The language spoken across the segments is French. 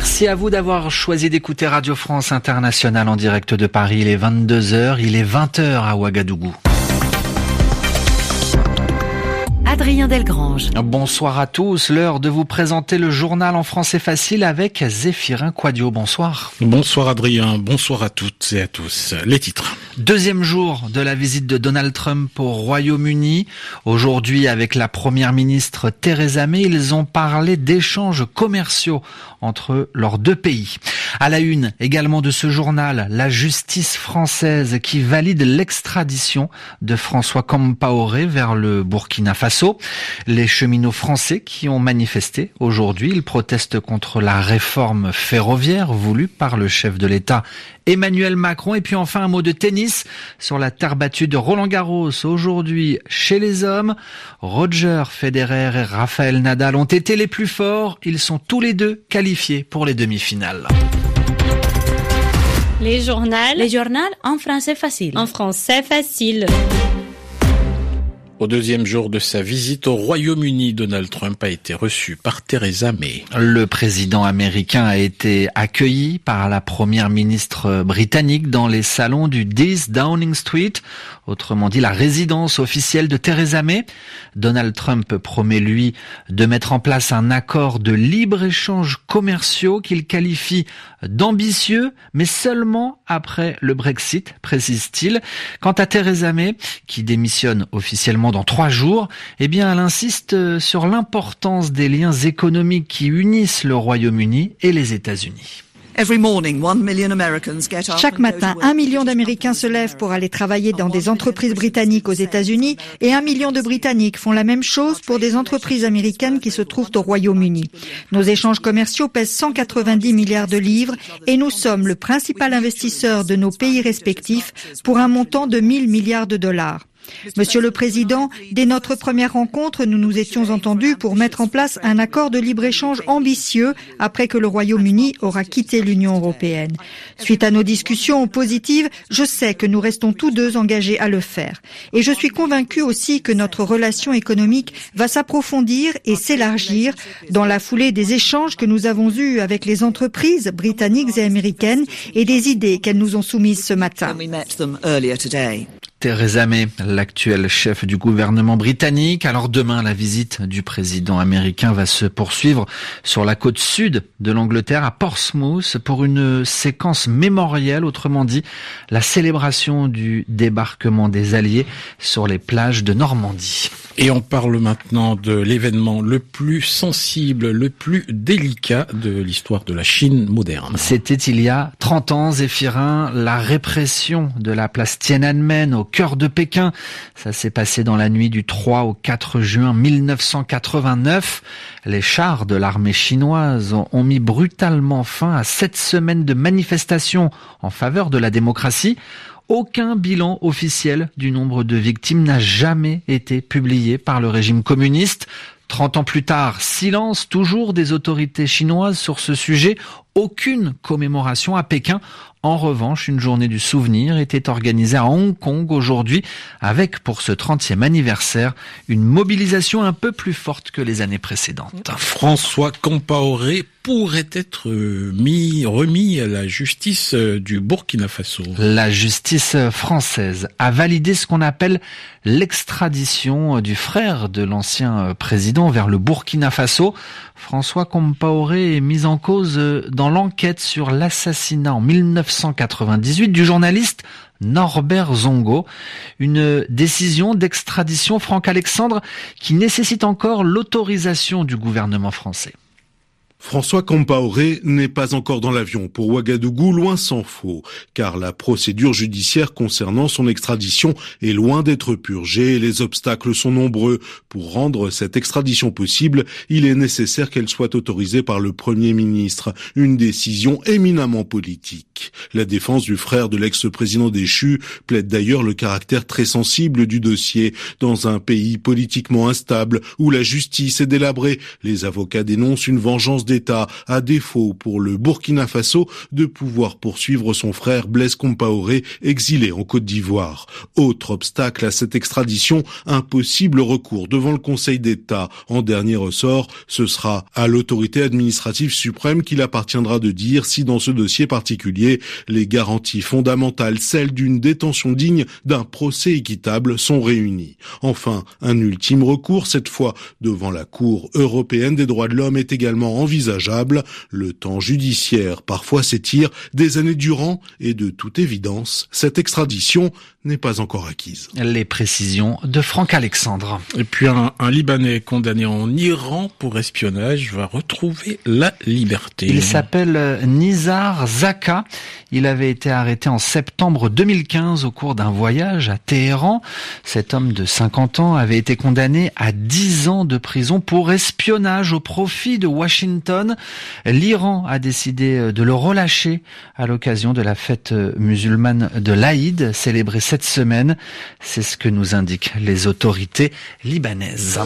Merci à vous d'avoir choisi d'écouter Radio France Internationale en direct de Paris. Il est 22h, il est 20h à Ouagadougou. Adrien Delgrange. Bonsoir à tous. L'heure de vous présenter le journal en français facile avec Zéphirin Quadio. Bonsoir. Bonsoir Adrien. Bonsoir à toutes et à tous. Les titres. Deuxième jour de la visite de Donald Trump au Royaume-Uni. Aujourd'hui, avec la première ministre Theresa May, ils ont parlé d'échanges commerciaux entre leurs deux pays. À la une également de ce journal, la justice française qui valide l'extradition de François Compaoré vers le Burkina Faso. Les cheminots français qui ont manifesté aujourd'hui, ils protestent contre la réforme ferroviaire voulue par le chef de l'État Emmanuel Macron. Et puis enfin un mot de tennis sur la terre battue de Roland Garros. Aujourd'hui, chez les hommes, Roger Federer et Rafael Nadal ont été les plus forts. Ils sont tous les deux qualifiés pour les demi-finales. Les journaux. Les journaux en français facile. En français facile. Au deuxième jour de sa visite au Royaume-Uni, Donald Trump a été reçu par Theresa May. Le président américain a été accueilli par la première ministre britannique dans les salons du 10 Downing Street, autrement dit la résidence officielle de Theresa May. Donald Trump promet lui de mettre en place un accord de libre-échange commerciaux qu'il qualifie d'ambitieux, mais seulement après le Brexit, précise-t-il. Quant à Theresa May, qui démissionne officiellement dans trois jours, eh bien, elle insiste sur l'importance des liens économiques qui unissent le Royaume-Uni et les États-Unis. Chaque matin, un million d'Américains se lèvent pour aller travailler dans des entreprises britanniques aux États-Unis et un million de Britanniques font la même chose pour des entreprises américaines qui se trouvent au Royaume-Uni. Nos échanges commerciaux pèsent 190 milliards de livres et nous sommes le principal investisseur de nos pays respectifs pour un montant de 1000 milliards de dollars. Monsieur le Président, dès notre première rencontre, nous nous étions entendus pour mettre en place un accord de libre-échange ambitieux après que le Royaume-Uni aura quitté l'Union européenne. Suite à nos discussions positives, je sais que nous restons tous deux engagés à le faire. Et je suis convaincu aussi que notre relation économique va s'approfondir et s'élargir dans la foulée des échanges que nous avons eus avec les entreprises britanniques et américaines et des idées qu'elles nous ont soumises ce matin. Theresa May, l'actuel chef du gouvernement britannique. Alors demain, la visite du président américain va se poursuivre sur la côte sud de l'Angleterre à Portsmouth pour une séquence mémorielle, autrement dit la célébration du débarquement des Alliés sur les plages de Normandie. Et on parle maintenant de l'événement le plus sensible, le plus délicat de l'histoire de la Chine moderne. C'était il y a 30 ans, Zéphirin, la répression de la place Tiananmen au cœur de Pékin. Ça s'est passé dans la nuit du 3 au 4 juin 1989. Les chars de l'armée chinoise ont mis brutalement fin à sept semaines de manifestations en faveur de la démocratie. Aucun bilan officiel du nombre de victimes n'a jamais été publié par le régime communiste. Trente ans plus tard, silence toujours des autorités chinoises sur ce sujet. Aucune commémoration à Pékin. En revanche, une journée du souvenir était organisée à Hong Kong aujourd'hui avec pour ce 30e anniversaire une mobilisation un peu plus forte que les années précédentes. François pourrait être mis, remis à la justice du Burkina Faso. La justice française a validé ce qu'on appelle l'extradition du frère de l'ancien président vers le Burkina Faso. François Compaoré est mis en cause dans l'enquête sur l'assassinat en 1998 du journaliste Norbert Zongo, une décision d'extradition Franck-Alexandre qui nécessite encore l'autorisation du gouvernement français. François Compaoré n'est pas encore dans l'avion pour Ouagadougou, loin s'en faut, car la procédure judiciaire concernant son extradition est loin d'être purgée et les obstacles sont nombreux. Pour rendre cette extradition possible, il est nécessaire qu'elle soit autorisée par le Premier ministre, une décision éminemment politique. La défense du frère de l'ex-président déchu plaide d'ailleurs le caractère très sensible du dossier. Dans un pays politiquement instable, où la justice est délabrée, les avocats dénoncent une vengeance d'État, à défaut pour le Burkina Faso de pouvoir poursuivre son frère Blaise Compaoré, exilé en Côte d'Ivoire. Autre obstacle à cette extradition, un possible recours devant le Conseil d'État. En dernier ressort, ce sera à l'autorité administrative suprême qu'il appartiendra de dire si dans ce dossier particulier, les garanties fondamentales, celles d'une détention digne d'un procès équitable, sont réunies. Enfin, un ultime recours, cette fois devant la Cour européenne des droits de l'homme, est également envisageable. Le temps judiciaire parfois s'étire des années durant et de toute évidence, cette extradition n'est pas encore acquise. Les précisions de Franck Alexandre. Et puis un, un, Libanais condamné en Iran pour espionnage va retrouver la liberté. Il s'appelle Nizar Zaka. Il avait été arrêté en septembre 2015 au cours d'un voyage à Téhéran. Cet homme de 50 ans avait été condamné à 10 ans de prison pour espionnage au profit de Washington. L'Iran a décidé de le relâcher à l'occasion de la fête musulmane de l'Aïd, célébrée cette semaine. C'est ce que nous indiquent les autorités libanaises.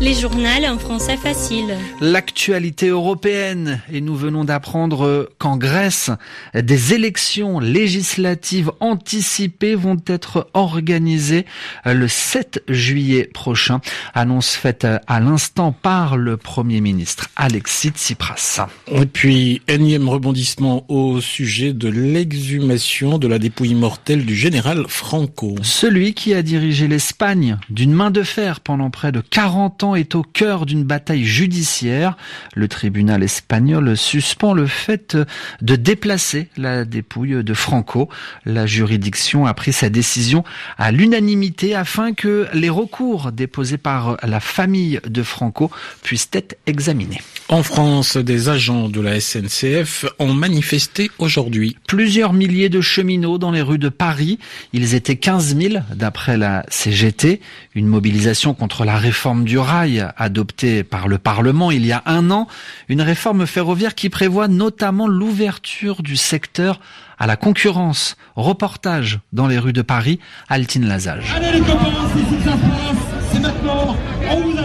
Les journaux en français facile. L'actualité européenne et nous venons d'apprendre qu'en Grèce, des élections législatives anticipées vont être organisées le 7 juillet prochain. Annonce faite à l'instant par le Premier ministre Alexis Tsipras. Et puis, énième rebondissement au sujet de l'exhumation de la dépouille mortelle du général Franco. Celui qui a dirigé l'Espagne d'une main de fer pendant près de 40 ans est au cœur d'une bataille judiciaire. Le tribunal espagnol suspend le fait de déplacer la dépouille de Franco. La juridiction a pris sa décision à l'unanimité afin que les recours déposés par la famille de Franco puissent être examinés. En France, des agents de la SNCF ont manifesté aujourd'hui. Plusieurs milliers de cheminots dans les rues de Paris. Ils étaient 15 000 d'après la CGT. Une mobilisation contre la réforme du rail adoptée par le Parlement il y a un an. Une réforme ferroviaire qui prévoit notamment l'ouverture du secteur à la concurrence. Reportage dans les rues de Paris, Altine Lazage.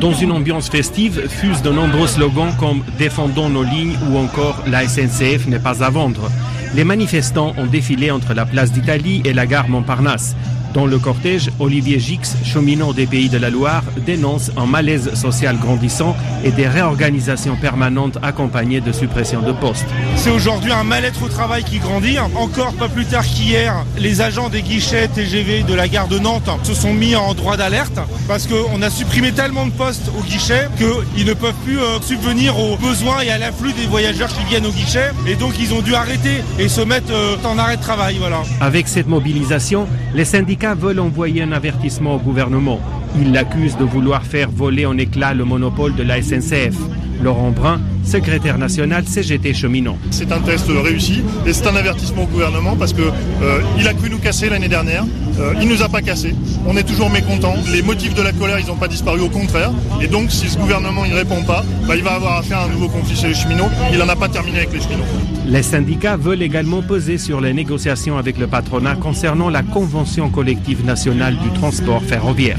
Dans une ambiance festive, fusent de nombreux slogans comme Défendons nos lignes ou encore La SNCF n'est pas à vendre. Les manifestants ont défilé entre la place d'Italie et la gare Montparnasse. Dans le cortège, Olivier Gix, cheminot des Pays de la Loire, dénonce un malaise social grandissant et des réorganisations permanentes accompagnées de suppression de postes. C'est aujourd'hui un mal-être au travail qui grandit. Encore pas plus tard qu'hier, les agents des guichets TGV de la gare de Nantes se sont mis en droit d'alerte parce qu'on a supprimé tellement de postes au guichet qu'ils ne peuvent plus subvenir aux besoins et à l'afflux des voyageurs qui viennent au guichet. Et donc ils ont dû arrêter et se mettre en arrêt de travail. Voilà. Avec cette mobilisation, les syndicats veulent envoyer un avertissement au gouvernement. Ils l'accusent de vouloir faire voler en éclats le monopole de la SNCF. Laurent Brun, secrétaire national CGT cheminot. C'est un test réussi et c'est un avertissement au gouvernement parce que euh, a cru nous casser l'année dernière. Euh, il nous a pas cassé. On est toujours mécontents. Les motifs de la colère, ils n'ont pas disparu, au contraire. Et donc, si ce gouvernement ne répond pas, bah, il va avoir affaire à un nouveau conflit chez les cheminots. Il n'en a pas terminé avec les cheminots. Les syndicats veulent également peser sur les négociations avec le patronat concernant la convention collective nationale du transport ferroviaire.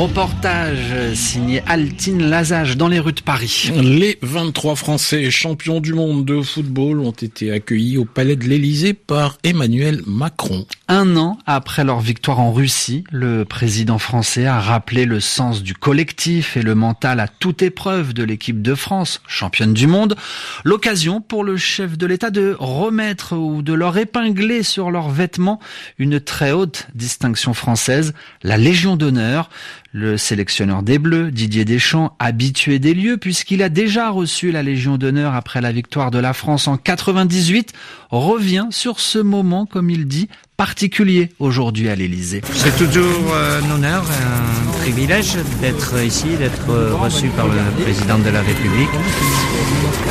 Reportage signé Altine Lazage dans les rues de Paris. Les 23 Français champions du monde de football ont été accueillis au palais de l'Élysée par Emmanuel Macron. Un an après leur victoire en Russie, le président français a rappelé le sens du collectif et le mental à toute épreuve de l'équipe de France, championne du monde. L'occasion pour le chef de l'État de remettre ou de leur épingler sur leurs vêtements une très haute distinction française, la Légion d'honneur. Le sélectionneur des Bleus, Didier Deschamps, habitué des lieux puisqu'il a déjà reçu la Légion d'honneur après la victoire de la France en 98, revient sur ce moment, comme il dit, particulier aujourd'hui à l'Élysée. C'est toujours un honneur, un privilège d'être ici, d'être reçu par le président de la République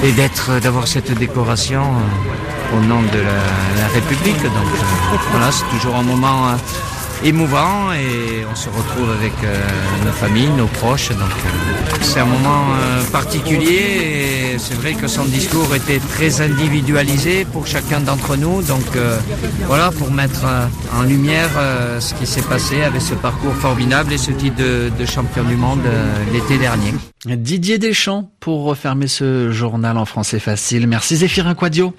et d'avoir cette décoration au nom de la, République. Donc voilà, c'est toujours un moment émouvant et on se retrouve avec nos familles, nos proches. Donc c'est un moment particulier et c'est vrai que son discours était très individualisé pour chacun d'entre nous. Donc voilà, pour mettre en lumière ce qui s'est passé avec ce parcours formidable et ce titre de, de champion du monde l'été dernier. Didier Deschamps pour refermer ce journal en français facile. Merci Zéphirin Quadio.